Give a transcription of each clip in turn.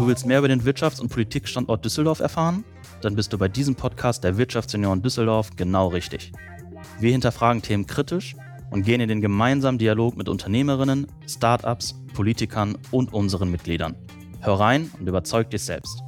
Du willst mehr über den Wirtschafts- und Politikstandort Düsseldorf erfahren? Dann bist du bei diesem Podcast der Wirtschaftsunion Düsseldorf genau richtig. Wir hinterfragen Themen kritisch und gehen in den gemeinsamen Dialog mit Unternehmerinnen, Startups, Politikern und unseren Mitgliedern. Hör rein und überzeug dich selbst.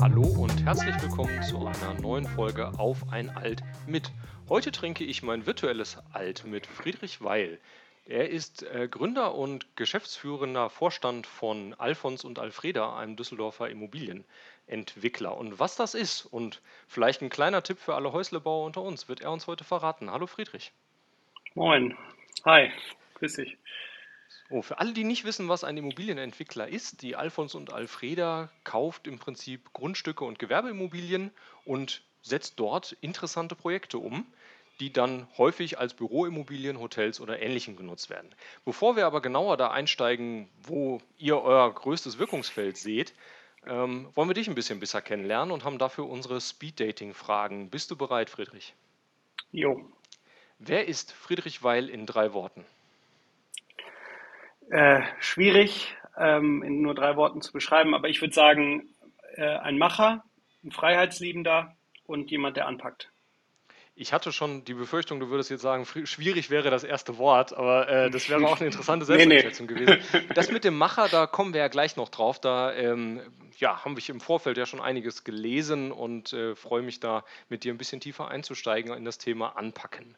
Hallo und herzlich willkommen zu einer neuen Folge Auf ein Alt mit. Heute trinke ich mein virtuelles Alt mit Friedrich Weil. Er ist äh, Gründer und geschäftsführender Vorstand von Alfons und Alfreda, einem Düsseldorfer Immobilienentwickler. Und was das ist und vielleicht ein kleiner Tipp für alle Häuslebauer unter uns, wird er uns heute verraten. Hallo Friedrich. Moin. Hi. Grüß dich. Oh, für alle, die nicht wissen, was ein Immobilienentwickler ist, die Alfons und Alfreda kauft im Prinzip Grundstücke und Gewerbeimmobilien und setzt dort interessante Projekte um die dann häufig als Büroimmobilien, Hotels oder Ähnlichem genutzt werden. Bevor wir aber genauer da einsteigen, wo ihr euer größtes Wirkungsfeld seht, ähm, wollen wir dich ein bisschen besser kennenlernen und haben dafür unsere Speed-Dating-Fragen. Bist du bereit, Friedrich? Jo. Wer ist Friedrich Weil in drei Worten? Äh, schwierig ähm, in nur drei Worten zu beschreiben, aber ich würde sagen, äh, ein Macher, ein Freiheitsliebender und jemand, der anpackt. Ich hatte schon die Befürchtung, du würdest jetzt sagen, schwierig wäre das erste Wort, aber äh, das wäre auch eine interessante Selbsteinschätzung nee, nee. gewesen. Das mit dem Macher, da kommen wir ja gleich noch drauf. Da ähm, ja, haben wir im Vorfeld ja schon einiges gelesen und äh, freue mich da, mit dir ein bisschen tiefer einzusteigen in das Thema Anpacken.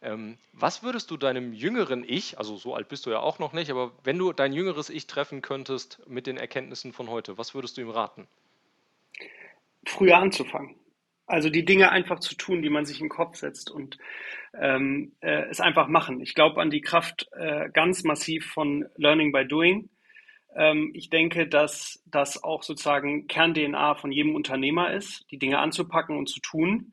Ähm, was würdest du deinem jüngeren Ich, also so alt bist du ja auch noch nicht, aber wenn du dein jüngeres Ich treffen könntest mit den Erkenntnissen von heute, was würdest du ihm raten? Früher anzufangen. Also die Dinge einfach zu tun, die man sich in den Kopf setzt und ähm, äh, es einfach machen. Ich glaube an die Kraft äh, ganz massiv von Learning by Doing. Ähm, ich denke, dass das auch sozusagen Kern-DNA von jedem Unternehmer ist, die Dinge anzupacken und zu tun.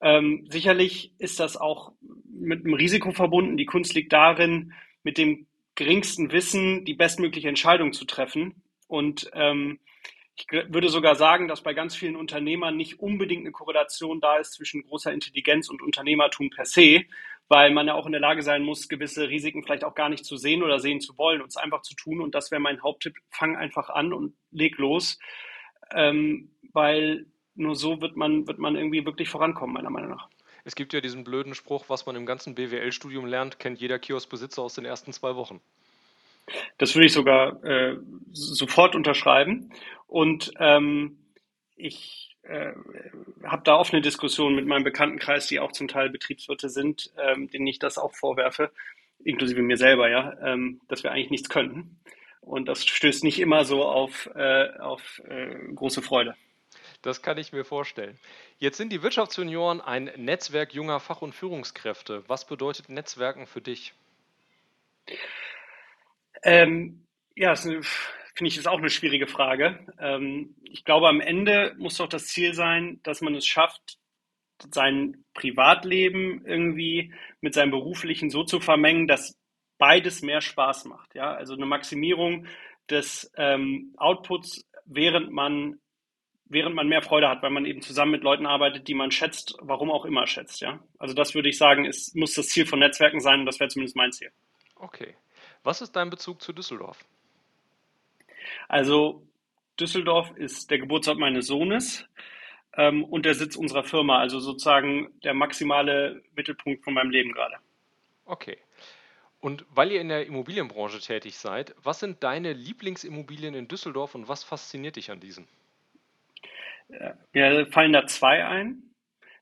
Ähm, sicherlich ist das auch mit einem Risiko verbunden. Die Kunst liegt darin, mit dem geringsten Wissen die bestmögliche Entscheidung zu treffen. Und ähm, ich würde sogar sagen, dass bei ganz vielen Unternehmern nicht unbedingt eine Korrelation da ist zwischen großer Intelligenz und Unternehmertum per se, weil man ja auch in der Lage sein muss, gewisse Risiken vielleicht auch gar nicht zu sehen oder sehen zu wollen und es einfach zu tun. Und das wäre mein Haupttipp. Fang einfach an und leg los, ähm, weil nur so wird man, wird man irgendwie wirklich vorankommen, meiner Meinung nach. Es gibt ja diesen blöden Spruch, was man im ganzen BWL-Studium lernt, kennt jeder Kioskbesitzer aus den ersten zwei Wochen. Das würde ich sogar äh, sofort unterschreiben. Und ähm, ich äh, habe da offene Diskussionen mit meinem Bekanntenkreis, die auch zum Teil Betriebswirte sind, ähm, denen ich das auch vorwerfe, inklusive mir selber, ja, ähm, dass wir eigentlich nichts könnten. Und das stößt nicht immer so auf, äh, auf äh, große Freude. Das kann ich mir vorstellen. Jetzt sind die Wirtschaftsjunioren ein Netzwerk junger Fach- und Führungskräfte. Was bedeutet Netzwerken für dich? Ähm, ja, finde ich, ist auch eine schwierige Frage. Ähm, ich glaube, am Ende muss doch das Ziel sein, dass man es schafft, sein Privatleben irgendwie mit seinem beruflichen so zu vermengen, dass beides mehr Spaß macht. Ja, also eine Maximierung des ähm, Outputs, während man während man mehr Freude hat, weil man eben zusammen mit Leuten arbeitet, die man schätzt, warum auch immer schätzt. Ja, also das würde ich sagen, ist, muss das Ziel von Netzwerken sein und das wäre zumindest mein Ziel. Okay. Was ist dein Bezug zu Düsseldorf? Also Düsseldorf ist der Geburtsort meines Sohnes ähm, und der Sitz unserer Firma, also sozusagen der maximale Mittelpunkt von meinem Leben gerade. Okay. Und weil ihr in der Immobilienbranche tätig seid, was sind deine Lieblingsimmobilien in Düsseldorf und was fasziniert dich an diesen? Mir fallen da zwei ein.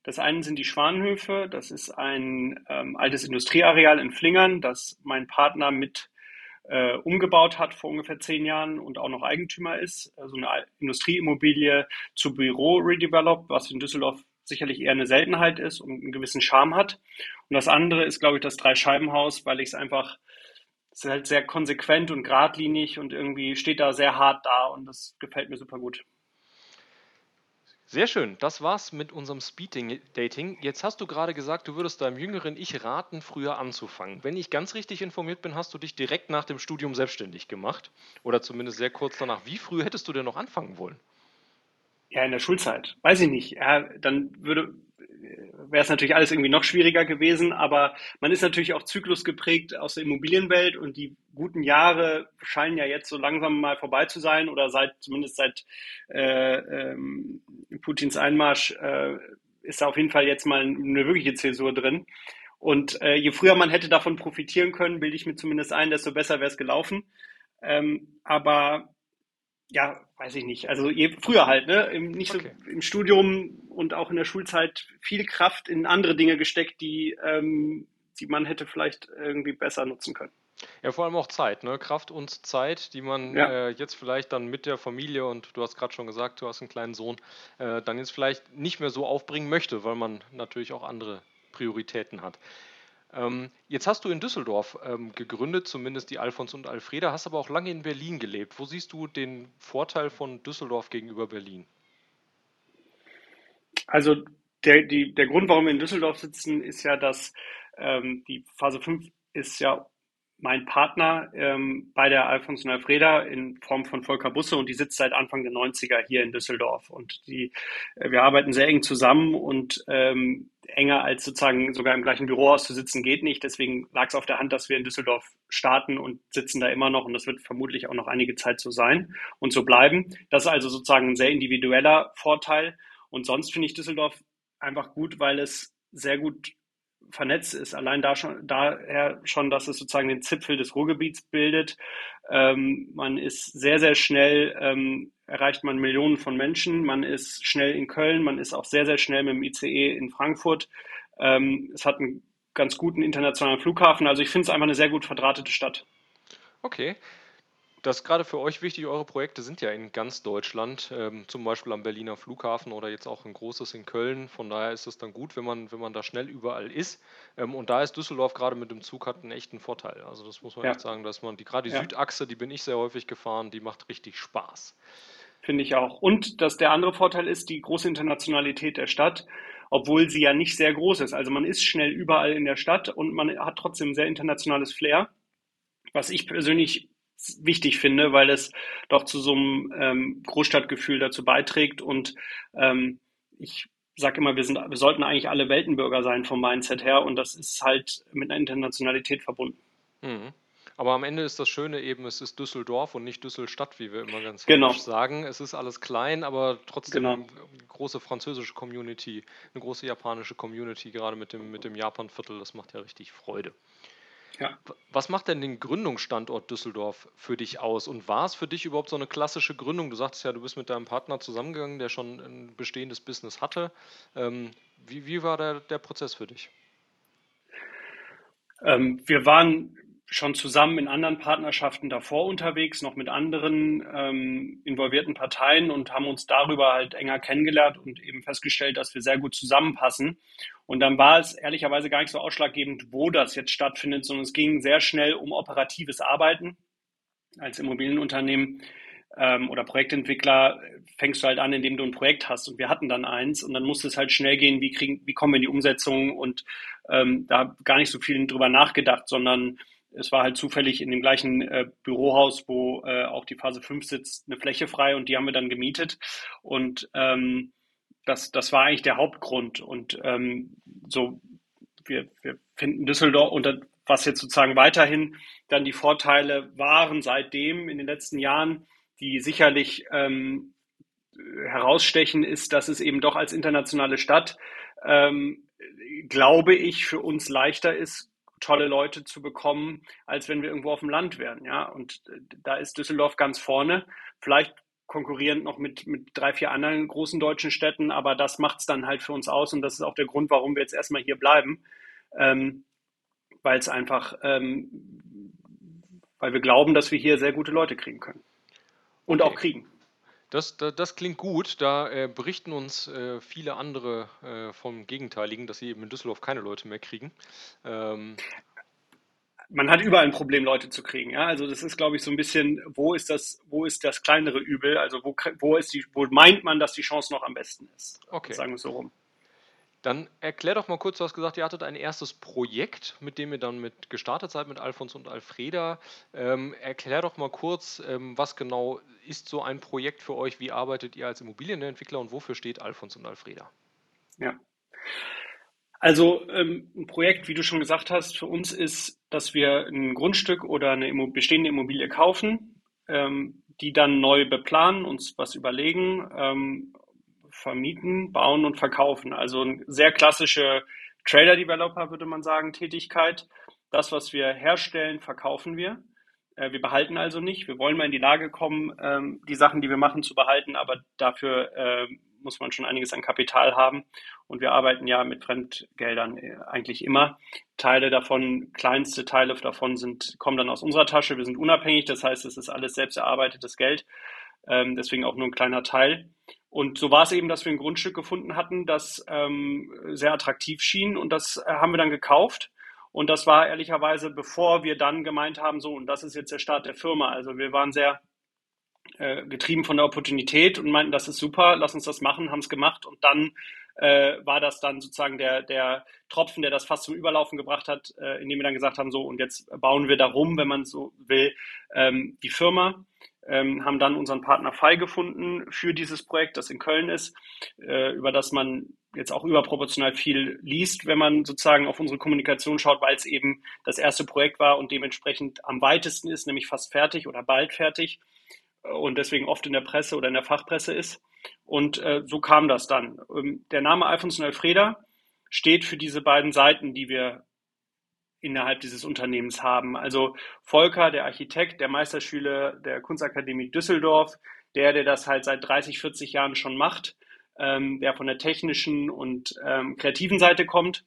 Das eine sind die Schwanhöfe. Das ist ein ähm, altes Industrieareal in Flingern, das mein Partner mit äh, umgebaut hat vor ungefähr zehn Jahren und auch noch Eigentümer ist. Also eine Industrieimmobilie zu Büro redeveloped, was in Düsseldorf sicherlich eher eine Seltenheit ist und einen gewissen Charme hat. Und das andere ist, glaube ich, das Dreischeibenhaus, weil ich es einfach, es ist halt sehr konsequent und geradlinig und irgendwie steht da sehr hart da und das gefällt mir super gut. Sehr schön, das war's mit unserem Speed-Dating. Jetzt hast du gerade gesagt, du würdest deinem jüngeren Ich raten, früher anzufangen. Wenn ich ganz richtig informiert bin, hast du dich direkt nach dem Studium selbstständig gemacht oder zumindest sehr kurz danach. Wie früh hättest du denn noch anfangen wollen? Ja, in der Schulzeit. Weiß ich nicht. Ja, dann würde, wäre es natürlich alles irgendwie noch schwieriger gewesen, aber man ist natürlich auch zyklusgeprägt aus der Immobilienwelt und die guten Jahre scheinen ja jetzt so langsam mal vorbei zu sein oder seit zumindest seit äh, ähm, Putins Einmarsch äh, ist da auf jeden Fall jetzt mal eine wirkliche Zäsur drin. Und äh, je früher man hätte davon profitieren können, bilde ich mir zumindest ein, desto besser wäre es gelaufen. Ähm, aber ja, weiß ich nicht. Also je früher halt, ne? Im, nicht okay. so im Studium und auch in der Schulzeit viel Kraft in andere Dinge gesteckt, die, ähm, die man hätte vielleicht irgendwie besser nutzen können. Ja, vor allem auch Zeit, ne? Kraft und Zeit, die man ja. äh, jetzt vielleicht dann mit der Familie und du hast gerade schon gesagt, du hast einen kleinen Sohn, äh, dann jetzt vielleicht nicht mehr so aufbringen möchte, weil man natürlich auch andere Prioritäten hat. Ähm, jetzt hast du in Düsseldorf ähm, gegründet, zumindest die Alfons und Alfreda, hast aber auch lange in Berlin gelebt. Wo siehst du den Vorteil von Düsseldorf gegenüber Berlin? Also der, die, der Grund, warum wir in Düsseldorf sitzen, ist ja, dass ähm, die Phase 5 ist ja mein Partner ähm, bei der Alfons und Alfreda in Form von Volker Busse und die sitzt seit Anfang der 90er hier in Düsseldorf. Und die, äh, wir arbeiten sehr eng zusammen und ähm, enger als sozusagen sogar im gleichen Büro auszusitzen geht nicht. Deswegen lag es auf der Hand, dass wir in Düsseldorf starten und sitzen da immer noch und das wird vermutlich auch noch einige Zeit so sein und so bleiben. Das ist also sozusagen ein sehr individueller Vorteil. Und sonst finde ich Düsseldorf einfach gut, weil es sehr gut vernetzt ist. Allein da schon, daher schon, dass es sozusagen den Zipfel des Ruhrgebiets bildet. Ähm, man ist sehr, sehr schnell, ähm, erreicht man Millionen von Menschen. Man ist schnell in Köln, man ist auch sehr, sehr schnell mit dem ICE in Frankfurt. Ähm, es hat einen ganz guten internationalen Flughafen. Also ich finde es einfach eine sehr gut verdrahtete Stadt. Okay das ist gerade für euch wichtig. Eure Projekte sind ja in ganz Deutschland, ähm, zum Beispiel am Berliner Flughafen oder jetzt auch ein großes in Köln. Von daher ist es dann gut, wenn man, wenn man da schnell überall ist. Ähm, und da ist Düsseldorf gerade mit dem Zug hat einen echten Vorteil. Also das muss man ja. echt sagen, dass man die gerade die ja. Südachse, die bin ich sehr häufig gefahren, die macht richtig Spaß. Finde ich auch. Und dass der andere Vorteil ist die große Internationalität der Stadt obwohl sie ja nicht sehr groß ist. Also man ist schnell überall in der Stadt und man hat trotzdem sehr internationales Flair, was ich persönlich wichtig finde, weil es doch zu so einem ähm, Großstadtgefühl dazu beiträgt. Und ähm, ich sage immer, wir, sind, wir sollten eigentlich alle Weltenbürger sein vom Mindset her und das ist halt mit einer Internationalität verbunden. Mhm. Aber am Ende ist das Schöne eben, es ist Düsseldorf und nicht Düsselstadt, wie wir immer ganz genau. sagen. Es ist alles klein, aber trotzdem genau. eine große französische Community, eine große japanische Community, gerade mit dem, mit dem Japan-Viertel, das macht ja richtig Freude. Ja. Was macht denn den Gründungsstandort Düsseldorf für dich aus? Und war es für dich überhaupt so eine klassische Gründung? Du sagtest ja, du bist mit deinem Partner zusammengegangen, der schon ein bestehendes Business hatte. Ähm, wie, wie war der, der Prozess für dich? Ähm, wir waren schon zusammen in anderen Partnerschaften davor unterwegs, noch mit anderen ähm, involvierten Parteien und haben uns darüber halt enger kennengelernt und eben festgestellt, dass wir sehr gut zusammenpassen. Und dann war es ehrlicherweise gar nicht so ausschlaggebend, wo das jetzt stattfindet, sondern es ging sehr schnell um operatives Arbeiten. Als Immobilienunternehmen ähm, oder Projektentwickler fängst du halt an, indem du ein Projekt hast. Und wir hatten dann eins und dann musste es halt schnell gehen, wie, kriegen, wie kommen wir in die Umsetzung und ähm, da gar nicht so viel drüber nachgedacht, sondern es war halt zufällig in dem gleichen äh, Bürohaus, wo äh, auch die Phase 5 sitzt, eine Fläche frei und die haben wir dann gemietet. Und ähm, das, das war eigentlich der Hauptgrund. Und ähm, so, wir, wir finden Düsseldorf und was jetzt sozusagen weiterhin dann die Vorteile waren seitdem in den letzten Jahren, die sicherlich ähm, herausstechen, ist, dass es eben doch als internationale Stadt, ähm, glaube ich, für uns leichter ist, tolle Leute zu bekommen, als wenn wir irgendwo auf dem Land wären. Ja? Und äh, da ist Düsseldorf ganz vorne. Vielleicht konkurrierend noch mit, mit drei, vier anderen großen deutschen Städten, aber das macht es dann halt für uns aus und das ist auch der Grund, warum wir jetzt erstmal hier bleiben, ähm, weil es einfach, ähm, weil wir glauben, dass wir hier sehr gute Leute kriegen können und okay. auch kriegen. Das, das, das, klingt gut. Da äh, berichten uns äh, viele andere äh, vom Gegenteiligen, dass sie eben in Düsseldorf keine Leute mehr kriegen. Ähm, man hat überall ein Problem, Leute zu kriegen. Ja? Also das ist, glaube ich, so ein bisschen, wo ist das, wo ist das kleinere Übel? Also wo, wo ist die, wo meint man, dass die Chance noch am besten ist? Okay. Sagen wir es so rum. Dann erklär doch mal kurz, du hast gesagt, ihr hattet ein erstes Projekt, mit dem ihr dann mit gestartet seid, mit Alfons und Alfreda. Ähm, erklär doch mal kurz, ähm, was genau ist so ein Projekt für euch, wie arbeitet ihr als Immobilienentwickler und wofür steht Alfons und Alfreda? Ja. Also ähm, ein Projekt, wie du schon gesagt hast, für uns ist, dass wir ein Grundstück oder eine bestehende Immobilie kaufen, ähm, die dann neu beplanen, uns was überlegen, ähm, vermieten, bauen und verkaufen. Also eine sehr klassische Trader-Developer, würde man sagen, Tätigkeit. Das, was wir herstellen, verkaufen wir. Äh, wir behalten also nicht. Wir wollen mal in die Lage kommen, ähm, die Sachen, die wir machen, zu behalten, aber dafür äh, muss man schon einiges an Kapital haben. Und wir arbeiten ja mit Fremdgeldern äh, eigentlich immer. Teile davon, kleinste Teile davon sind, kommen dann aus unserer Tasche. Wir sind unabhängig, das heißt, es ist alles selbst erarbeitetes Geld. Ähm, deswegen auch nur ein kleiner Teil. Und so war es eben, dass wir ein Grundstück gefunden hatten, das ähm, sehr attraktiv schien und das äh, haben wir dann gekauft. Und das war ehrlicherweise, bevor wir dann gemeint haben, so, und das ist jetzt der Start der Firma. Also wir waren sehr äh, getrieben von der Opportunität und meinten, das ist super, lass uns das machen, haben es gemacht und dann äh, war das dann sozusagen der, der Tropfen, der das fast zum Überlaufen gebracht hat, äh, indem wir dann gesagt haben, so und jetzt bauen wir darum, wenn man so will, ähm, die Firma ähm, haben dann unseren Partner Fei gefunden für dieses Projekt, das in Köln ist, äh, über das man jetzt auch überproportional viel liest, wenn man sozusagen auf unsere Kommunikation schaut, weil es eben das erste Projekt war und dementsprechend am weitesten ist, nämlich fast fertig oder bald fertig äh, und deswegen oft in der Presse oder in der Fachpresse ist. Und äh, so kam das dann. Ähm, der Name Alfons und Alfreda steht für diese beiden Seiten, die wir innerhalb dieses Unternehmens haben. Also Volker, der Architekt, der Meisterschüler der Kunstakademie Düsseldorf, der, der das halt seit 30, 40 Jahren schon macht, ähm, der von der technischen und ähm, kreativen Seite kommt.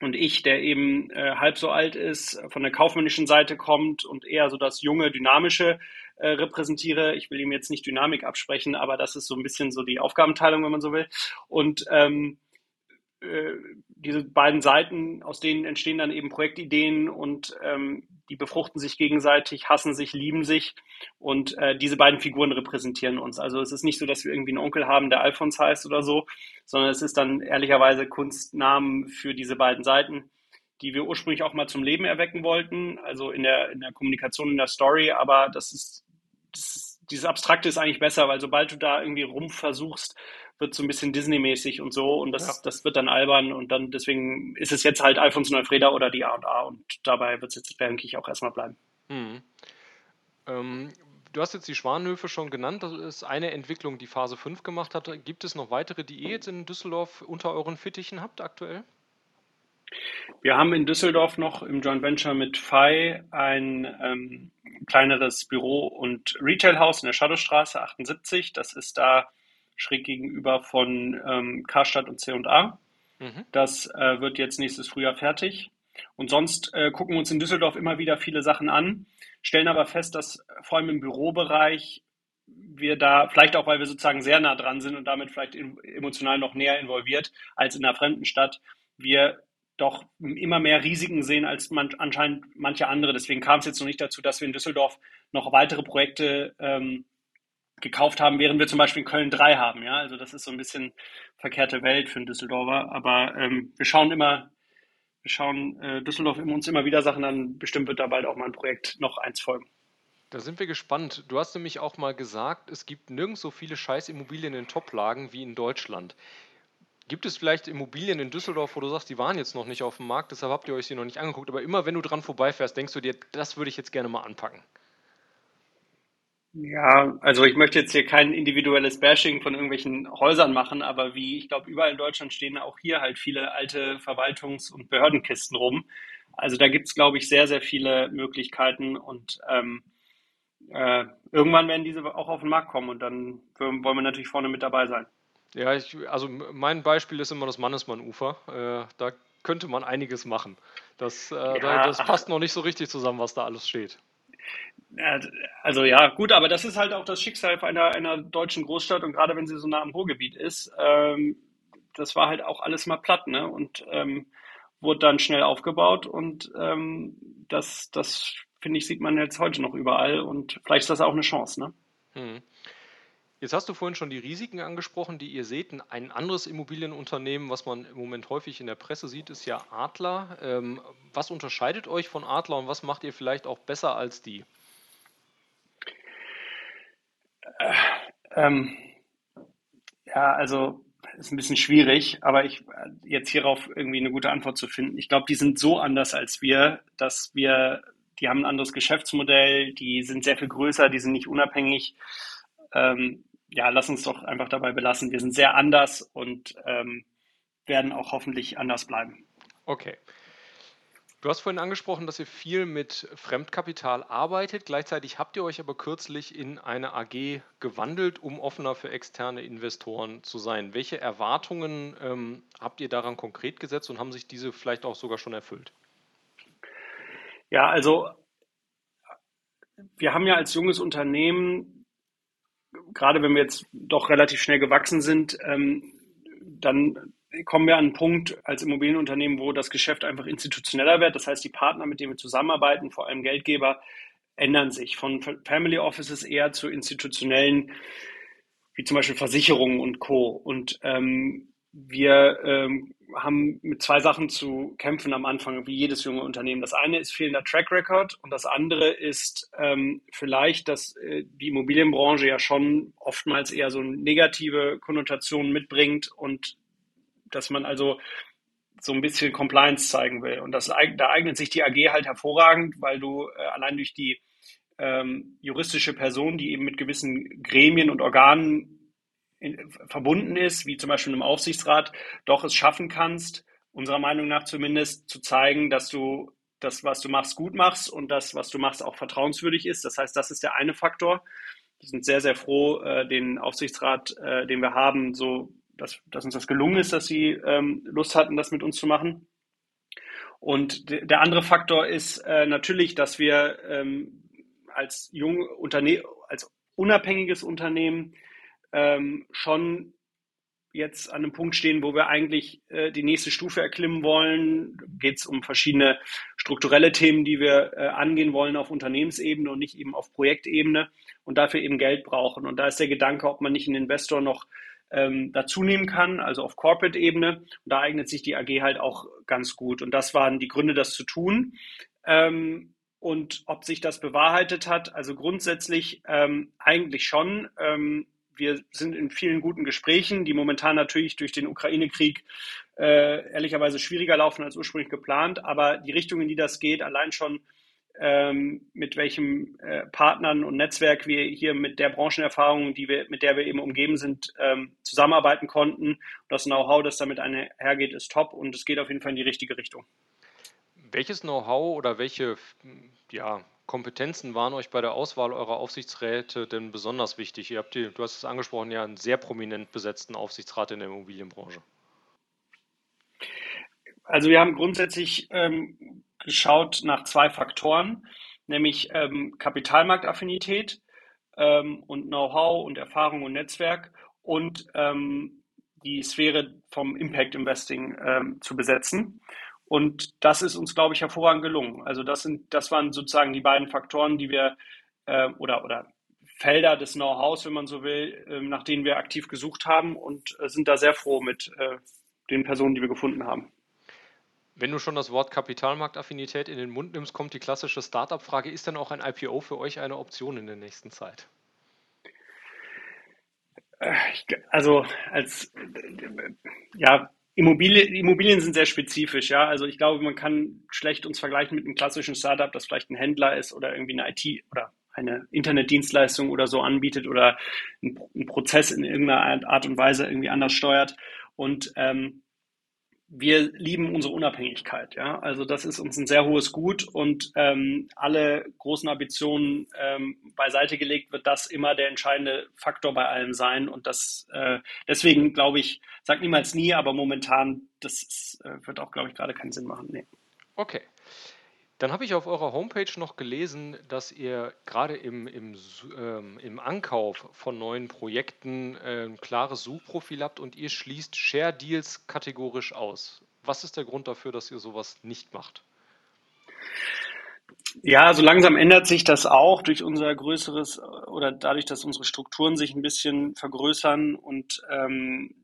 Und ich, der eben äh, halb so alt ist, von der kaufmännischen Seite kommt und eher so das junge, dynamische äh, repräsentiere. Ich will ihm jetzt nicht Dynamik absprechen, aber das ist so ein bisschen so die Aufgabenteilung, wenn man so will. Und ähm, äh, diese beiden Seiten, aus denen entstehen dann eben Projektideen und ähm, die befruchten sich gegenseitig, hassen sich, lieben sich und äh, diese beiden Figuren repräsentieren uns. Also es ist nicht so, dass wir irgendwie einen Onkel haben, der Alphons heißt oder so, sondern es ist dann ehrlicherweise Kunstnamen für diese beiden Seiten, die wir ursprünglich auch mal zum Leben erwecken wollten, also in der, in der Kommunikation, in der Story, aber das ist, das, dieses Abstrakte ist eigentlich besser, weil sobald du da irgendwie rumversuchst, wird so ein bisschen Disney-mäßig und so und das, ja. das wird dann albern und dann deswegen ist es jetzt halt Alfons Neufreda oder die A&A und dabei wird es jetzt, denke ich, auch erstmal bleiben. Mhm. Ähm, du hast jetzt die Schwanhöfe schon genannt, das ist eine Entwicklung, die Phase 5 gemacht hat. Gibt es noch weitere, die ihr jetzt in Düsseldorf unter euren Fittichen habt aktuell? Wir haben in Düsseldorf noch im Joint Venture mit FI ein ähm, kleineres Büro- und Retailhaus in der Shadowstraße 78. Das ist da schräg gegenüber von ähm, Karstadt und C&A. Mhm. Das äh, wird jetzt nächstes Frühjahr fertig. Und sonst äh, gucken wir uns in Düsseldorf immer wieder viele Sachen an, stellen aber fest, dass vor allem im Bürobereich wir da, vielleicht auch, weil wir sozusagen sehr nah dran sind und damit vielleicht emotional noch näher involviert als in einer fremden Stadt, wir doch immer mehr Risiken sehen als man, anscheinend manche andere. Deswegen kam es jetzt noch nicht dazu, dass wir in Düsseldorf noch weitere Projekte ähm, gekauft haben, während wir zum Beispiel in Köln drei haben. Ja, also das ist so ein bisschen verkehrte Welt für einen Düsseldorfer. Aber ähm, wir schauen immer, wir schauen äh, Düsseldorf uns immer wieder Sachen an. Bestimmt wird da bald auch mal ein Projekt noch eins folgen. Da sind wir gespannt. Du hast nämlich auch mal gesagt, es gibt nirgends so viele Scheißimmobilien in Toplagen wie in Deutschland. Gibt es vielleicht Immobilien in Düsseldorf, wo du sagst, die waren jetzt noch nicht auf dem Markt, deshalb habt ihr euch sie noch nicht angeguckt, aber immer wenn du dran vorbeifährst, denkst du dir, das würde ich jetzt gerne mal anpacken? Ja, also ich möchte jetzt hier kein individuelles Bashing von irgendwelchen Häusern machen, aber wie ich glaube, überall in Deutschland stehen auch hier halt viele alte Verwaltungs- und Behördenkisten rum. Also da gibt es, glaube ich, sehr, sehr viele Möglichkeiten und ähm, äh, irgendwann werden diese auch auf den Markt kommen und dann wollen wir natürlich vorne mit dabei sein. Ja, ich, also mein Beispiel ist immer das Mannesmann-Ufer. Äh, da könnte man einiges machen. Das, äh, ja, da, das passt noch nicht so richtig zusammen, was da alles steht. Also ja, gut, aber das ist halt auch das Schicksal einer, einer deutschen Großstadt und gerade wenn sie so nah am Ruhrgebiet ist, ähm, das war halt auch alles mal platt, ne? Und ähm, wurde dann schnell aufgebaut und ähm, das, das finde ich, sieht man jetzt heute noch überall und vielleicht ist das auch eine Chance, ne? Hm. Jetzt hast du vorhin schon die Risiken angesprochen, die ihr seht. Ein anderes Immobilienunternehmen, was man im Moment häufig in der Presse sieht, ist ja Adler. Ähm, was unterscheidet euch von Adler und was macht ihr vielleicht auch besser als die? Äh, ähm, ja, also ist ein bisschen schwierig, aber ich jetzt hierauf irgendwie eine gute Antwort zu finden. Ich glaube, die sind so anders als wir, dass wir, die haben ein anderes Geschäftsmodell, die sind sehr viel größer, die sind nicht unabhängig. Ähm, ja, lass uns doch einfach dabei belassen. Wir sind sehr anders und ähm, werden auch hoffentlich anders bleiben. Okay. Du hast vorhin angesprochen, dass ihr viel mit Fremdkapital arbeitet. Gleichzeitig habt ihr euch aber kürzlich in eine AG gewandelt, um offener für externe Investoren zu sein. Welche Erwartungen ähm, habt ihr daran konkret gesetzt und haben sich diese vielleicht auch sogar schon erfüllt? Ja, also wir haben ja als junges Unternehmen gerade wenn wir jetzt doch relativ schnell gewachsen sind, ähm, dann kommen wir an einen Punkt als Immobilienunternehmen, wo das Geschäft einfach institutioneller wird. Das heißt, die Partner, mit denen wir zusammenarbeiten, vor allem Geldgeber, ändern sich von Family Offices eher zu institutionellen, wie zum Beispiel Versicherungen und Co. Und ähm, wir ähm, haben mit zwei Sachen zu kämpfen am Anfang, wie jedes junge Unternehmen. Das eine ist fehlender Track Record und das andere ist ähm, vielleicht, dass äh, die Immobilienbranche ja schon oftmals eher so negative Konnotationen mitbringt und dass man also so ein bisschen Compliance zeigen will. Und das, da eignet sich die AG halt hervorragend, weil du äh, allein durch die ähm, juristische Person, die eben mit gewissen Gremien und Organen in, verbunden ist, wie zum Beispiel im Aufsichtsrat, doch es schaffen kannst, unserer Meinung nach zumindest, zu zeigen, dass du das, was du machst, gut machst und das, was du machst, auch vertrauenswürdig ist. Das heißt, das ist der eine Faktor. Wir sind sehr, sehr froh, äh, den Aufsichtsrat, äh, den wir haben, so, dass, dass uns das gelungen ist, dass sie ähm, Lust hatten, das mit uns zu machen. Und der andere Faktor ist äh, natürlich, dass wir ähm, als junge Unternehmen, als unabhängiges Unternehmen ähm, schon jetzt an einem Punkt stehen, wo wir eigentlich äh, die nächste Stufe erklimmen wollen. Geht es um verschiedene strukturelle Themen, die wir äh, angehen wollen auf Unternehmensebene und nicht eben auf Projektebene und dafür eben Geld brauchen. Und da ist der Gedanke, ob man nicht einen Investor noch ähm, dazu nehmen kann, also auf Corporate-Ebene. Da eignet sich die AG halt auch ganz gut. Und das waren die Gründe, das zu tun. Ähm, und ob sich das bewahrheitet hat, also grundsätzlich ähm, eigentlich schon. Ähm, wir sind in vielen guten Gesprächen, die momentan natürlich durch den Ukraine-Krieg äh, ehrlicherweise schwieriger laufen als ursprünglich geplant. Aber die Richtung, in die das geht, allein schon ähm, mit welchen äh, Partnern und Netzwerk wir hier mit der Branchenerfahrung, die wir, mit der wir eben umgeben sind, ähm, zusammenarbeiten konnten. Das Know-how, das damit einhergeht, ist top und es geht auf jeden Fall in die richtige Richtung. Welches Know-how oder welche ja, Kompetenzen waren euch bei der Auswahl eurer Aufsichtsräte denn besonders wichtig? Ihr habt, die, du hast es angesprochen, ja einen sehr prominent besetzten Aufsichtsrat in der Immobilienbranche. Also wir haben grundsätzlich ähm, geschaut nach zwei Faktoren, nämlich ähm, Kapitalmarktaffinität ähm, und Know-how und Erfahrung und Netzwerk und ähm, die Sphäre vom Impact Investing ähm, zu besetzen. Und das ist uns, glaube ich, hervorragend gelungen. Also das sind, das waren sozusagen die beiden Faktoren, die wir äh, oder, oder Felder des Know-hows, wenn man so will, äh, nach denen wir aktiv gesucht haben und äh, sind da sehr froh mit äh, den Personen, die wir gefunden haben. Wenn du schon das Wort Kapitalmarktaffinität in den Mund nimmst, kommt die klassische Startup-Frage: Ist denn auch ein IPO für euch eine Option in der nächsten Zeit? Äh, also als ja, Immobilien, Immobilien sind sehr spezifisch, ja. Also ich glaube, man kann schlecht uns vergleichen mit einem klassischen Startup, das vielleicht ein Händler ist oder irgendwie eine IT oder eine Internetdienstleistung oder so anbietet oder einen Prozess in irgendeiner Art und Weise irgendwie anders steuert. Und ähm, wir lieben unsere Unabhängigkeit. Ja? Also das ist uns ein sehr hohes Gut und ähm, alle großen Ambitionen ähm, beiseite gelegt, wird das immer der entscheidende Faktor bei allem sein. Und das äh, deswegen glaube ich, sag niemals nie, aber momentan, das ist, äh, wird auch, glaube ich, gerade keinen Sinn machen. Nee. Okay. Dann habe ich auf eurer Homepage noch gelesen, dass ihr gerade im, im, ähm, im Ankauf von neuen Projekten äh, ein klares Suchprofil habt und ihr schließt Share Deals kategorisch aus. Was ist der Grund dafür, dass ihr sowas nicht macht? Ja, so langsam ändert sich das auch durch unser größeres oder dadurch, dass unsere Strukturen sich ein bisschen vergrößern und ähm,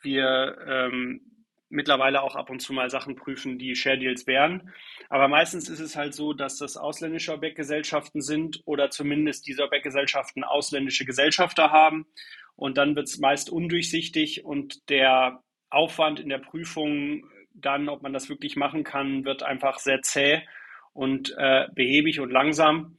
wir ähm, mittlerweile auch ab und zu mal Sachen prüfen, die Share Deals wären. Aber meistens ist es halt so, dass das ausländische Objektgesellschaften sind oder zumindest diese Objektgesellschaften ausländische Gesellschafter haben. Und dann wird es meist undurchsichtig und der Aufwand in der Prüfung dann, ob man das wirklich machen kann, wird einfach sehr zäh und äh, behäbig und langsam.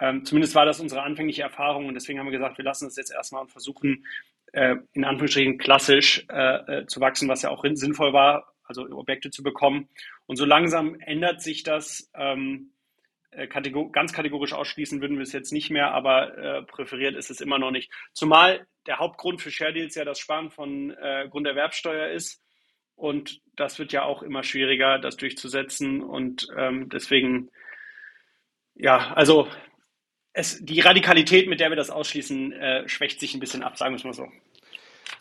Ähm, zumindest war das unsere anfängliche Erfahrung und deswegen haben wir gesagt, wir lassen es jetzt erstmal und versuchen, äh, in Anführungsstrichen klassisch äh, äh, zu wachsen, was ja auch sinnvoll war, also Objekte zu bekommen. Und so langsam ändert sich das. Ähm, äh, kategor ganz kategorisch ausschließen würden wir es jetzt nicht mehr, aber äh, präferiert ist es immer noch nicht. Zumal der Hauptgrund für Share Deals ja das Sparen von äh, Grunderwerbsteuer ist. Und das wird ja auch immer schwieriger, das durchzusetzen. Und ähm, deswegen, ja, also es, die Radikalität, mit der wir das ausschließen, äh, schwächt sich ein bisschen ab, sagen wir es mal so.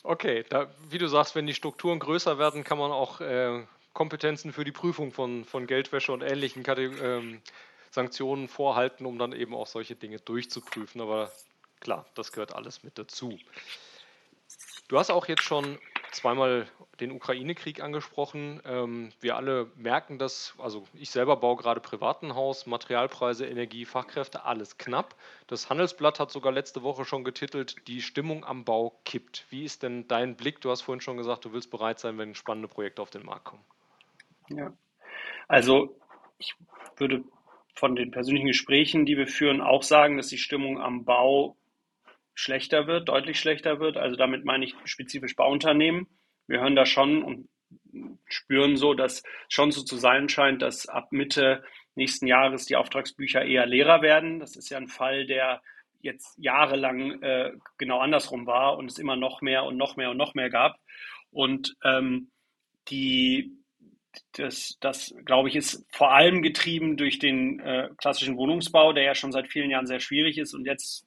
Okay, da, wie du sagst, wenn die Strukturen größer werden, kann man auch äh, Kompetenzen für die Prüfung von, von Geldwäsche und ähnlichen ähm, Sanktionen vorhalten, um dann eben auch solche Dinge durchzuprüfen. Aber klar, das gehört alles mit dazu. Du hast auch jetzt schon zweimal den Ukraine-Krieg angesprochen. Ähm, wir alle merken das, also ich selber baue gerade privaten Haus, Materialpreise, Energie, Fachkräfte, alles knapp. Das Handelsblatt hat sogar letzte Woche schon getitelt, die Stimmung am Bau kippt. Wie ist denn dein Blick? Du hast vorhin schon gesagt, du willst bereit sein, wenn spannende Projekte auf den Markt kommen. Ja, also ich würde von den persönlichen Gesprächen, die wir führen, auch sagen, dass die Stimmung am Bau schlechter wird, deutlich schlechter wird. Also damit meine ich spezifisch Bauunternehmen. Wir hören da schon und spüren so, dass schon so zu sein scheint, dass ab Mitte nächsten Jahres die Auftragsbücher eher leerer werden. Das ist ja ein Fall, der jetzt jahrelang äh, genau andersrum war und es immer noch mehr und noch mehr und noch mehr gab. Und ähm, die, das, das glaube ich, ist vor allem getrieben durch den äh, klassischen Wohnungsbau, der ja schon seit vielen Jahren sehr schwierig ist und jetzt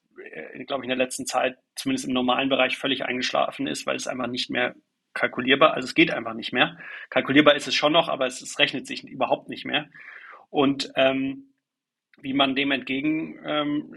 glaube ich, in der letzten Zeit zumindest im normalen Bereich völlig eingeschlafen ist, weil es einfach nicht mehr kalkulierbar, also es geht einfach nicht mehr. Kalkulierbar ist es schon noch, aber es, es rechnet sich überhaupt nicht mehr. Und ähm, wie man dem entgegen ähm,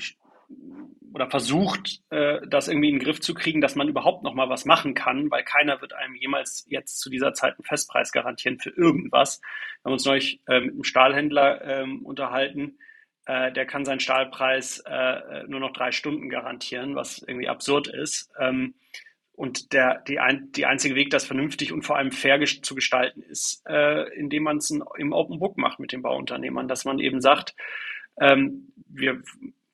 oder versucht, äh, das irgendwie in den Griff zu kriegen, dass man überhaupt noch mal was machen kann, weil keiner wird einem jemals jetzt zu dieser Zeit einen Festpreis garantieren für irgendwas. Wir haben uns neulich äh, mit einem Stahlhändler ähm, unterhalten, äh, der kann seinen Stahlpreis äh, nur noch drei Stunden garantieren, was irgendwie absurd ist. Ähm, und der, die, ein, die einzige Weg, das vernünftig und vor allem fair zu gestalten, ist, äh, indem man es im Open Book macht mit den Bauunternehmern, dass man eben sagt, ähm, wir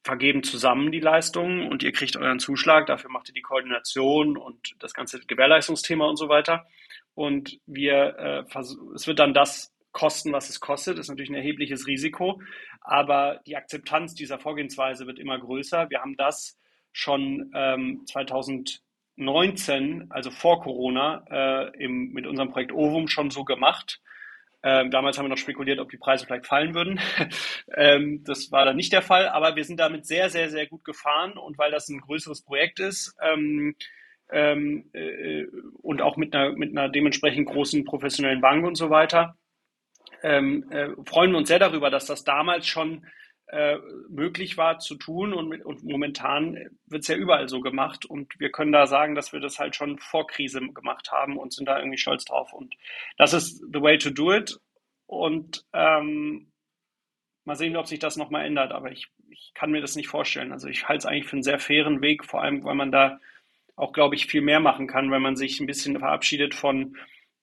vergeben zusammen die Leistungen und ihr kriegt euren Zuschlag, dafür macht ihr die Koordination und das ganze Gewährleistungsthema und so weiter. Und wir, äh, es wird dann das kosten, was es kostet, ist natürlich ein erhebliches Risiko, aber die Akzeptanz dieser Vorgehensweise wird immer größer. Wir haben das schon ähm, 2019, also vor Corona, äh, im, mit unserem Projekt Ovum schon so gemacht. Ähm, damals haben wir noch spekuliert, ob die Preise vielleicht fallen würden. ähm, das war dann nicht der Fall, aber wir sind damit sehr, sehr, sehr gut gefahren und weil das ein größeres Projekt ist ähm, ähm äh, und auch mit einer, mit einer dementsprechend großen professionellen Bank und so weiter, ähm, äh, freuen wir uns sehr darüber, dass das damals schon äh, möglich war zu tun und, mit, und momentan wird es ja überall so gemacht und wir können da sagen, dass wir das halt schon vor Krise gemacht haben und sind da irgendwie stolz drauf und das ist the way to do it und ähm, mal sehen, ob sich das nochmal ändert, aber ich, ich kann mir das nicht vorstellen. Also ich halte es eigentlich für einen sehr fairen Weg, vor allem, weil man da auch, glaube ich, viel mehr machen kann, wenn man sich ein bisschen verabschiedet von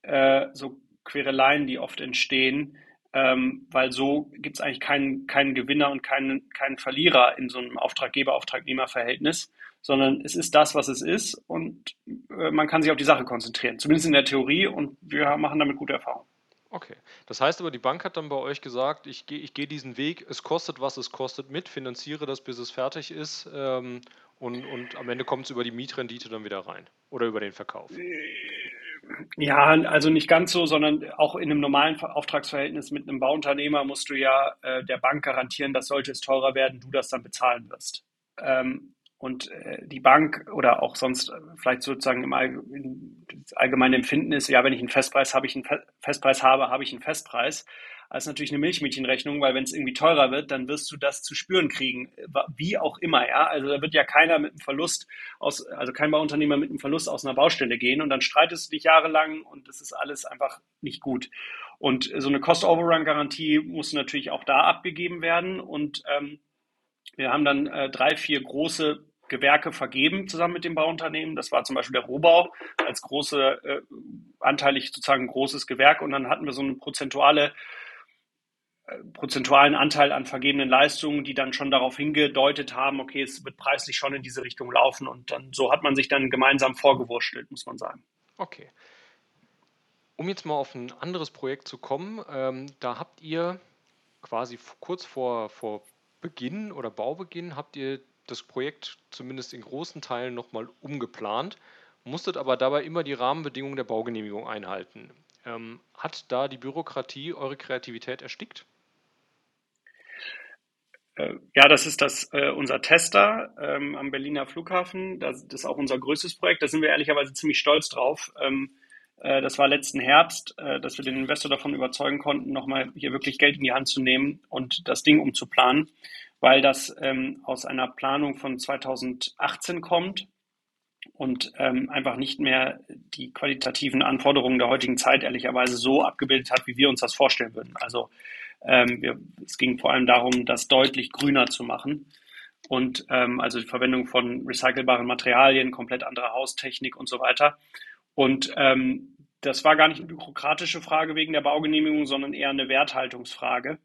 äh, so Quereleien, die oft entstehen, ähm, weil so gibt es eigentlich keinen, keinen Gewinner und keinen, keinen Verlierer in so einem Auftraggeber-Auftragnehmer-Verhältnis, sondern es ist das, was es ist und äh, man kann sich auf die Sache konzentrieren, zumindest in der Theorie und wir machen damit gute Erfahrungen. Okay, das heißt aber, die Bank hat dann bei euch gesagt, ich gehe ich geh diesen Weg, es kostet, was es kostet, mit, finanziere das, bis es fertig ist ähm, und, und am Ende kommt es über die Mietrendite dann wieder rein oder über den Verkauf. Ja, also nicht ganz so, sondern auch in einem normalen Auftragsverhältnis mit einem Bauunternehmer musst du ja äh, der Bank garantieren, dass sollte es teurer werden, du das dann bezahlen wirst. Ähm, und äh, die Bank oder auch sonst äh, vielleicht sozusagen im allgemeinen Empfinden ist, ja, wenn ich einen Festpreis habe, ich einen Fe Festpreis habe, habe ich einen Festpreis. Als natürlich eine Milchmädchenrechnung, weil wenn es irgendwie teurer wird, dann wirst du das zu spüren kriegen, wie auch immer, ja. Also da wird ja keiner mit einem Verlust aus, also kein Bauunternehmer mit einem Verlust aus einer Baustelle gehen und dann streitest du dich jahrelang und das ist alles einfach nicht gut. Und so eine Cost-Overrun-Garantie muss natürlich auch da abgegeben werden und ähm, wir haben dann äh, drei, vier große Gewerke vergeben zusammen mit dem Bauunternehmen. Das war zum Beispiel der Rohbau als große, äh, anteilig sozusagen großes Gewerk. Und dann hatten wir so eine prozentuale prozentualen Anteil an vergebenen Leistungen, die dann schon darauf hingedeutet haben, okay, es wird preislich schon in diese Richtung laufen und dann so hat man sich dann gemeinsam vorgewurschtelt, muss man sagen. Okay. Um jetzt mal auf ein anderes Projekt zu kommen, ähm, da habt ihr quasi kurz vor, vor Beginn oder Baubeginn habt ihr das Projekt zumindest in großen Teilen nochmal umgeplant, musstet aber dabei immer die Rahmenbedingungen der Baugenehmigung einhalten. Ähm, hat da die Bürokratie eure Kreativität erstickt? Äh, ja, das ist das, äh, unser Tester ähm, am Berliner Flughafen. Das, das, ist auch unser größtes Projekt. Da sind wir ehrlicherweise ziemlich stolz drauf. Ähm, äh, das war letzten Herbst, äh, dass wir den Investor davon überzeugen konnten, nochmal hier wirklich Geld in die Hand zu nehmen und das Ding umzuplanen weil das ähm, aus einer Planung von 2018 kommt und ähm, einfach nicht mehr die qualitativen Anforderungen der heutigen Zeit ehrlicherweise so abgebildet hat, wie wir uns das vorstellen würden. Also ähm, wir, es ging vor allem darum, das deutlich grüner zu machen und ähm, also die Verwendung von recycelbaren Materialien, komplett andere Haustechnik und so weiter. Und ähm, das war gar nicht eine bürokratische Frage wegen der Baugenehmigung, sondern eher eine Werthaltungsfrage.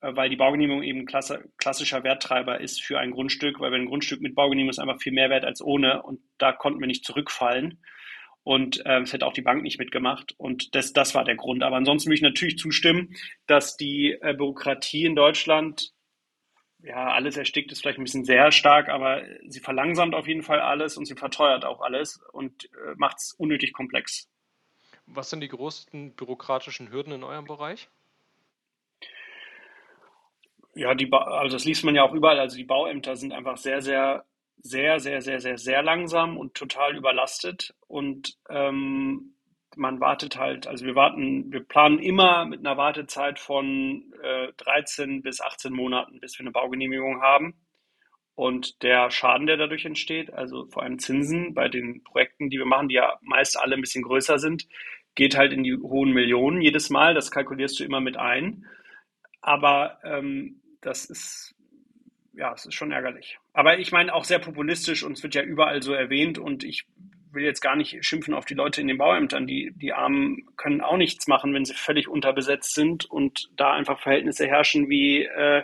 Äh, weil die Baugenehmigung eben klasse, klassischer Werttreiber ist für ein Grundstück, weil wenn ein Grundstück mit Baugenehmigung ist einfach viel mehr wert als ohne und da konnten wir nicht zurückfallen. Und äh, es hätte auch die Bank nicht mitgemacht. Und das, das war der Grund. Aber ansonsten würde ich natürlich zustimmen, dass die äh, Bürokratie in Deutschland, ja, alles erstickt ist vielleicht ein bisschen sehr stark, aber sie verlangsamt auf jeden Fall alles und sie verteuert auch alles und äh, macht es unnötig komplex. Was sind die größten bürokratischen Hürden in eurem Bereich? Ja, die ba also das liest man ja auch überall. Also die Bauämter sind einfach sehr, sehr, sehr, sehr, sehr, sehr, sehr langsam und total überlastet. Und ähm, man wartet halt, also wir warten, wir planen immer mit einer Wartezeit von äh, 13 bis 18 Monaten, bis wir eine Baugenehmigung haben. Und der Schaden, der dadurch entsteht, also vor allem Zinsen bei den Projekten, die wir machen, die ja meist alle ein bisschen größer sind, geht halt in die hohen Millionen jedes Mal. Das kalkulierst du immer mit ein. Aber ähm, das ist, ja, es ist schon ärgerlich. Aber ich meine auch sehr populistisch und es wird ja überall so erwähnt und ich will jetzt gar nicht schimpfen auf die Leute in den Bauämtern. Die, die Armen können auch nichts machen, wenn sie völlig unterbesetzt sind und da einfach Verhältnisse herrschen wie, äh,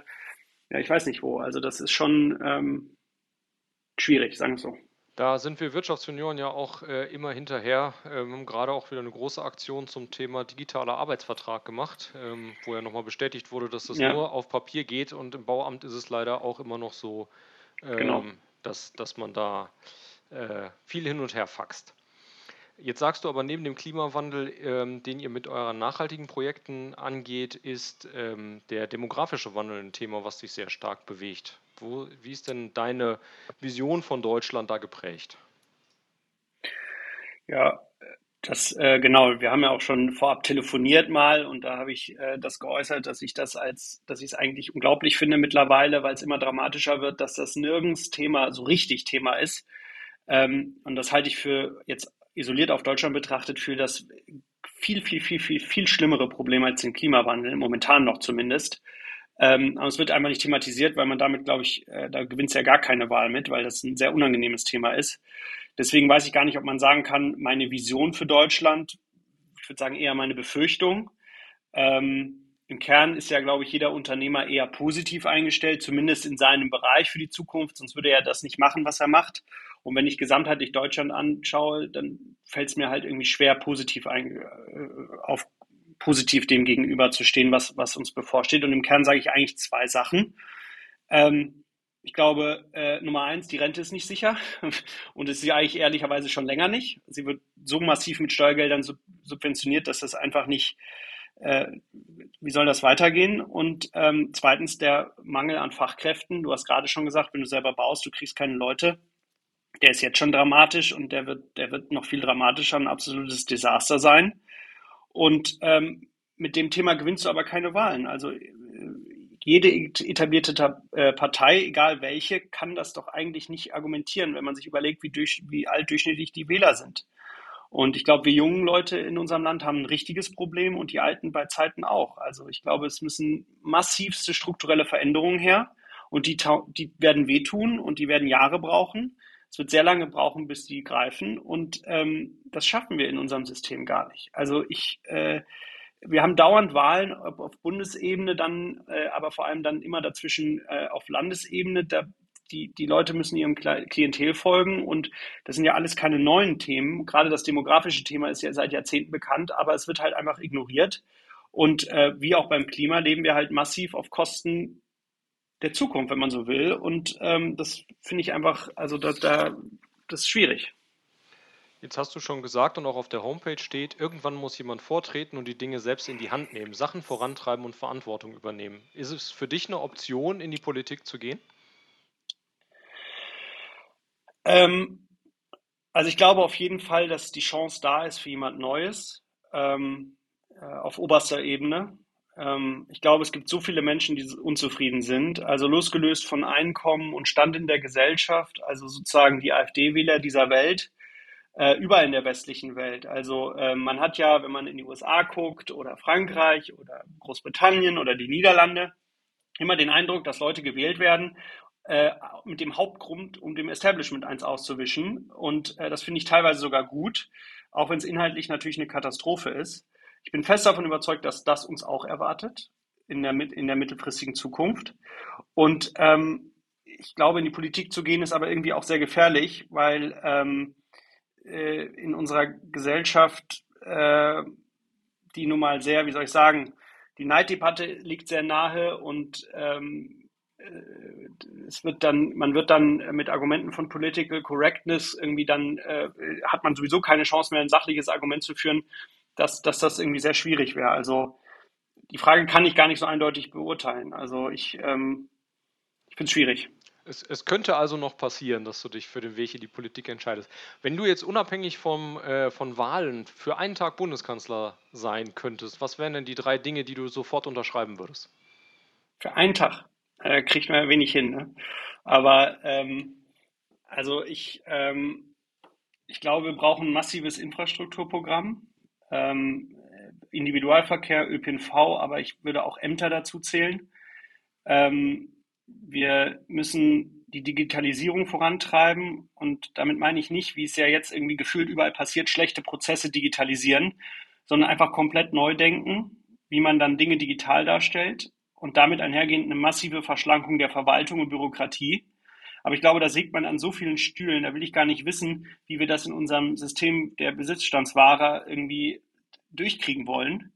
ja, ich weiß nicht wo. Also das ist schon ähm, schwierig, sagen wir so. Da sind wir Wirtschaftsunion ja auch äh, immer hinterher. Ähm, wir haben gerade auch wieder eine große Aktion zum Thema digitaler Arbeitsvertrag gemacht, ähm, wo ja nochmal bestätigt wurde, dass das ja. nur auf Papier geht und im Bauamt ist es leider auch immer noch so, ähm, genau. dass, dass man da äh, viel hin und her faxt. Jetzt sagst du aber, neben dem Klimawandel, ähm, den ihr mit euren nachhaltigen Projekten angeht, ist ähm, der demografische Wandel ein Thema, was dich sehr stark bewegt. Wo, wie ist denn deine Vision von Deutschland da geprägt? Ja, das äh, genau. Wir haben ja auch schon vorab telefoniert mal und da habe ich äh, das geäußert, dass ich das als, dass ich es eigentlich unglaublich finde mittlerweile, weil es immer dramatischer wird, dass das nirgends Thema so richtig Thema ist. Ähm, und das halte ich für jetzt isoliert auf Deutschland betrachtet für das viel, viel, viel, viel, viel schlimmere Problem als den Klimawandel, momentan noch zumindest. Ähm, aber es wird einfach nicht thematisiert, weil man damit, glaube ich, äh, da gewinnt es ja gar keine Wahl mit, weil das ein sehr unangenehmes Thema ist. Deswegen weiß ich gar nicht, ob man sagen kann, meine Vision für Deutschland, ich würde sagen eher meine Befürchtung. Ähm, Im Kern ist ja, glaube ich, jeder Unternehmer eher positiv eingestellt, zumindest in seinem Bereich für die Zukunft, sonst würde er das nicht machen, was er macht. Und wenn ich gesamtheitlich Deutschland anschaue, dann fällt es mir halt irgendwie schwer, positiv ein, äh, auf positiv dem gegenüber zu stehen, was, was uns bevorsteht. Und im Kern sage ich eigentlich zwei Sachen. Ähm, ich glaube, äh, Nummer eins, die Rente ist nicht sicher und ist sie eigentlich ehrlicherweise schon länger nicht. Sie wird so massiv mit Steuergeldern sub subventioniert, dass das einfach nicht, äh, wie soll das weitergehen? Und ähm, zweitens der Mangel an Fachkräften. Du hast gerade schon gesagt, wenn du selber baust, du kriegst keine Leute der ist jetzt schon dramatisch und der wird, der wird noch viel dramatischer, ein absolutes Desaster sein. Und ähm, mit dem Thema gewinnst du aber keine Wahlen. Also äh, jede etablierte äh, Partei, egal welche, kann das doch eigentlich nicht argumentieren, wenn man sich überlegt, wie, durch, wie alt durchschnittlich die Wähler sind. Und ich glaube, wir jungen Leute in unserem Land haben ein richtiges Problem und die Alten bei Zeiten auch. Also ich glaube, es müssen massivste strukturelle Veränderungen her und die, die werden wehtun und die werden Jahre brauchen. Es wird sehr lange brauchen, bis die greifen und ähm, das schaffen wir in unserem System gar nicht. Also ich, äh, wir haben dauernd Wahlen auf Bundesebene, dann äh, aber vor allem dann immer dazwischen äh, auf Landesebene. Da die, die Leute müssen ihrem Klientel folgen und das sind ja alles keine neuen Themen. Gerade das demografische Thema ist ja seit Jahrzehnten bekannt, aber es wird halt einfach ignoriert. Und äh, wie auch beim Klima leben wir halt massiv auf Kosten der Zukunft, wenn man so will. Und ähm, das finde ich einfach, also da, da, das ist schwierig. Jetzt hast du schon gesagt und auch auf der Homepage steht, irgendwann muss jemand vortreten und die Dinge selbst in die Hand nehmen, Sachen vorantreiben und Verantwortung übernehmen. Ist es für dich eine Option, in die Politik zu gehen? Ähm, also ich glaube auf jeden Fall, dass die Chance da ist für jemand Neues ähm, äh, auf oberster Ebene. Ähm, ich glaube, es gibt so viele Menschen, die unzufrieden sind. Also losgelöst von Einkommen und Stand in der Gesellschaft, also sozusagen die AfD-Wähler dieser Welt, äh, überall in der westlichen Welt. Also äh, man hat ja, wenn man in die USA guckt oder Frankreich oder Großbritannien oder die Niederlande, immer den Eindruck, dass Leute gewählt werden äh, mit dem Hauptgrund, um dem Establishment eins auszuwischen. Und äh, das finde ich teilweise sogar gut, auch wenn es inhaltlich natürlich eine Katastrophe ist. Ich bin fest davon überzeugt, dass das uns auch erwartet in der, in der mittelfristigen Zukunft. Und ähm, ich glaube, in die Politik zu gehen, ist aber irgendwie auch sehr gefährlich, weil ähm, äh, in unserer Gesellschaft, äh, die nun mal sehr, wie soll ich sagen, die Neiddebatte liegt sehr nahe und ähm, äh, es wird dann, man wird dann mit Argumenten von Political Correctness irgendwie dann, äh, hat man sowieso keine Chance mehr, ein sachliches Argument zu führen, dass, dass das irgendwie sehr schwierig wäre. Also die Frage kann ich gar nicht so eindeutig beurteilen. Also ich, ähm, ich finde es schwierig. Es, es, könnte also noch passieren, dass du dich für den Weg in die Politik entscheidest. Wenn du jetzt unabhängig vom, äh, von Wahlen für einen Tag Bundeskanzler sein könntest, was wären denn die drei Dinge, die du sofort unterschreiben würdest? Für einen Tag? äh, kriegt man wenig hin. Ne? Aber ähm, also ich, ähm, ich glaube, wir brauchen ein massives Infrastrukturprogramm. Ähm, Individualverkehr, ÖPNV, aber ich würde auch Ämter dazu zählen. Ähm, wir müssen die Digitalisierung vorantreiben und damit meine ich nicht, wie es ja jetzt irgendwie gefühlt überall passiert, schlechte Prozesse digitalisieren, sondern einfach komplett neu denken, wie man dann Dinge digital darstellt und damit einhergehend eine massive Verschlankung der Verwaltung und Bürokratie. Aber ich glaube, da sägt man an so vielen Stühlen, da will ich gar nicht wissen, wie wir das in unserem System der Besitzstandsware irgendwie durchkriegen wollen.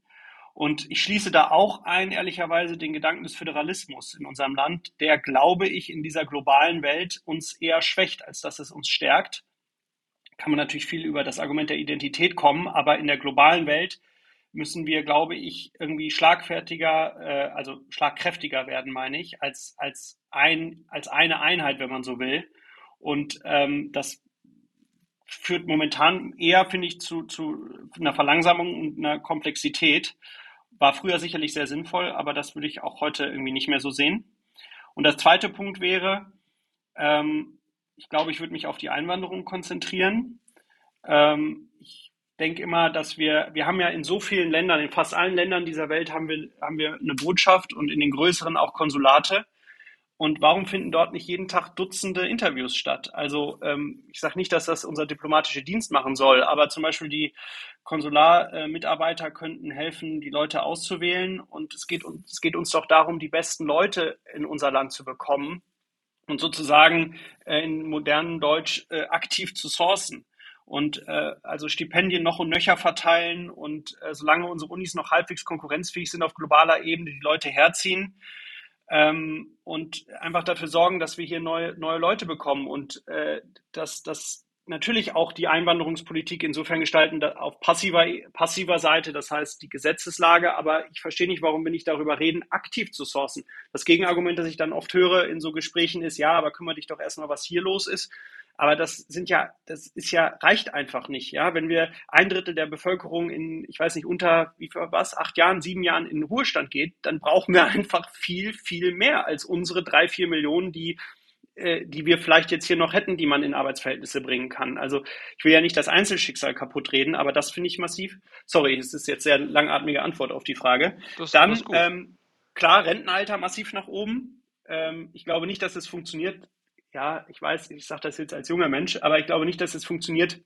Und ich schließe da auch ein, ehrlicherweise, den Gedanken des Föderalismus in unserem Land, der, glaube ich, in dieser globalen Welt uns eher schwächt, als dass es uns stärkt. Kann man natürlich viel über das Argument der Identität kommen, aber in der globalen Welt müssen wir, glaube ich, irgendwie schlagfertiger, äh, also schlagkräftiger werden, meine ich, als, als, ein, als eine Einheit, wenn man so will. Und ähm, das führt momentan eher, finde ich, zu, zu einer Verlangsamung und einer Komplexität. War früher sicherlich sehr sinnvoll, aber das würde ich auch heute irgendwie nicht mehr so sehen. Und der zweite Punkt wäre, ähm, ich glaube, ich würde mich auf die Einwanderung konzentrieren. Ähm, ich denke immer, dass wir, wir haben ja in so vielen Ländern, in fast allen Ländern dieser Welt haben wir, haben wir eine Botschaft und in den größeren auch Konsulate. Und warum finden dort nicht jeden Tag Dutzende Interviews statt? Also ähm, ich sage nicht, dass das unser diplomatischer Dienst machen soll, aber zum Beispiel die Konsularmitarbeiter könnten helfen, die Leute auszuwählen. Und es geht, es geht uns doch darum, die besten Leute in unser Land zu bekommen und sozusagen äh, in modernen Deutsch äh, aktiv zu sourcen und äh, also Stipendien noch und nöcher verteilen und äh, solange unsere Unis noch halbwegs konkurrenzfähig sind auf globaler Ebene, die Leute herziehen ähm, und einfach dafür sorgen, dass wir hier neue, neue Leute bekommen und äh, dass, dass natürlich auch die Einwanderungspolitik insofern gestalten auf passiver, passiver Seite, das heißt die Gesetzeslage, aber ich verstehe nicht, warum wir nicht darüber reden, aktiv zu sourcen. Das Gegenargument, das ich dann oft höre in so Gesprächen ist, ja, aber kümmere dich doch erstmal, was hier los ist. Aber das sind ja, das ist ja, reicht einfach nicht, ja. Wenn wir ein Drittel der Bevölkerung in, ich weiß nicht, unter, wie viel was, acht Jahren, sieben Jahren in den Ruhestand geht, dann brauchen wir einfach viel, viel mehr als unsere drei, vier Millionen, die äh, die wir vielleicht jetzt hier noch hätten, die man in Arbeitsverhältnisse bringen kann. Also ich will ja nicht das Einzelschicksal kaputt reden, aber das finde ich massiv. Sorry, es ist jetzt sehr langatmige Antwort auf die Frage. Das, Dann das ähm, klar, Rentenalter massiv nach oben. Ähm, ich glaube nicht, dass es funktioniert. Ja, ich weiß, ich sage das jetzt als junger Mensch, aber ich glaube nicht, dass es funktioniert,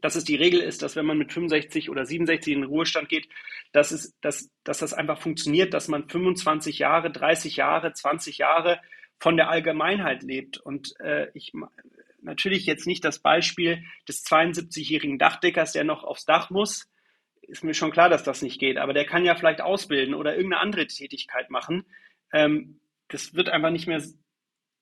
dass es die Regel ist, dass wenn man mit 65 oder 67 in den Ruhestand geht, dass, es, dass, dass das einfach funktioniert, dass man 25 Jahre, 30 Jahre, 20 Jahre von der Allgemeinheit lebt. Und äh, ich natürlich jetzt nicht das Beispiel des 72-jährigen Dachdeckers, der noch aufs Dach muss. Ist mir schon klar, dass das nicht geht, aber der kann ja vielleicht ausbilden oder irgendeine andere Tätigkeit machen. Ähm, das wird einfach nicht mehr,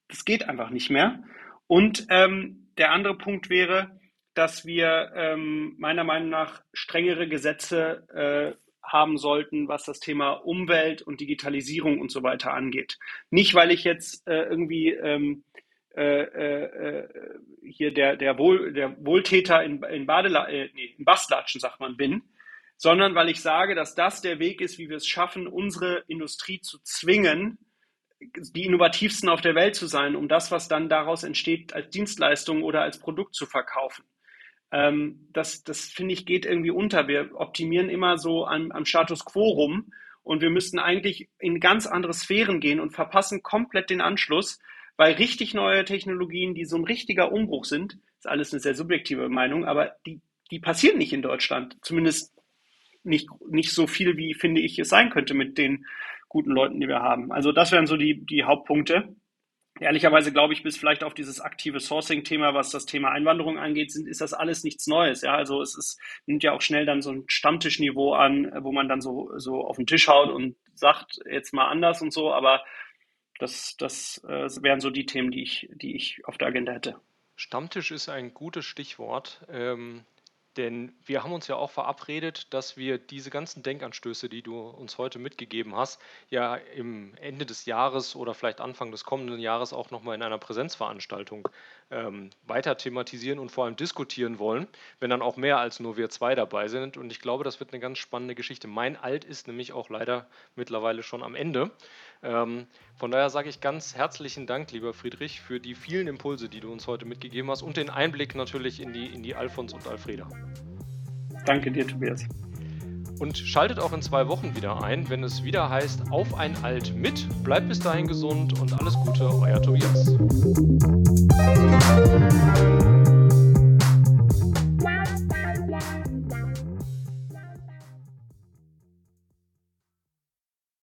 das geht einfach nicht mehr. Und ähm, der andere Punkt wäre, dass wir ähm, meiner Meinung nach strengere Gesetze äh, haben sollten, was das Thema Umwelt und Digitalisierung und so weiter angeht. Nicht, weil ich jetzt äh, irgendwie ähm, äh, äh, hier der, der, Wohl, der Wohltäter in, in, Badela äh, nee, in Bastlatschen, sagt man, bin, sondern weil ich sage, dass das der Weg ist, wie wir es schaffen, unsere Industrie zu zwingen, die innovativsten auf der Welt zu sein, um das, was dann daraus entsteht, als Dienstleistung oder als Produkt zu verkaufen. Ähm, das, das finde ich, geht irgendwie unter. Wir optimieren immer so am, am Status quo rum und wir müssten eigentlich in ganz andere Sphären gehen und verpassen komplett den Anschluss, weil richtig neue Technologien, die so ein richtiger Umbruch sind, ist alles eine sehr subjektive Meinung, aber die, die passieren nicht in Deutschland. Zumindest nicht, nicht so viel, wie finde ich es sein könnte mit den guten Leuten, die wir haben. Also das wären so die, die Hauptpunkte. Ehrlicherweise glaube ich, bis vielleicht auf dieses aktive Sourcing-Thema, was das Thema Einwanderung angeht, sind, ist das alles nichts Neues. Ja, also es ist, nimmt ja auch schnell dann so ein Stammtischniveau an, wo man dann so, so auf den Tisch haut und sagt, jetzt mal anders und so. Aber das, das äh, wären so die Themen, die ich, die ich auf der Agenda hätte. Stammtisch ist ein gutes Stichwort. Ähm, denn wir haben uns ja auch verabredet, dass wir diese ganzen Denkanstöße, die du uns heute mitgegeben hast, ja im Ende des Jahres oder vielleicht Anfang des kommenden Jahres auch nochmal in einer Präsenzveranstaltung ähm, weiter thematisieren und vor allem diskutieren wollen, wenn dann auch mehr als nur wir zwei dabei sind. Und ich glaube, das wird eine ganz spannende Geschichte. Mein Alt ist nämlich auch leider mittlerweile schon am Ende. Ähm, von daher sage ich ganz herzlichen Dank, lieber Friedrich, für die vielen Impulse, die du uns heute mitgegeben hast und den Einblick natürlich in die, in die Alfons und Alfreda. Danke dir, Tobias. Und schaltet auch in zwei Wochen wieder ein, wenn es wieder heißt Auf ein Alt mit. Bleibt bis dahin gesund und alles Gute, euer Tobias.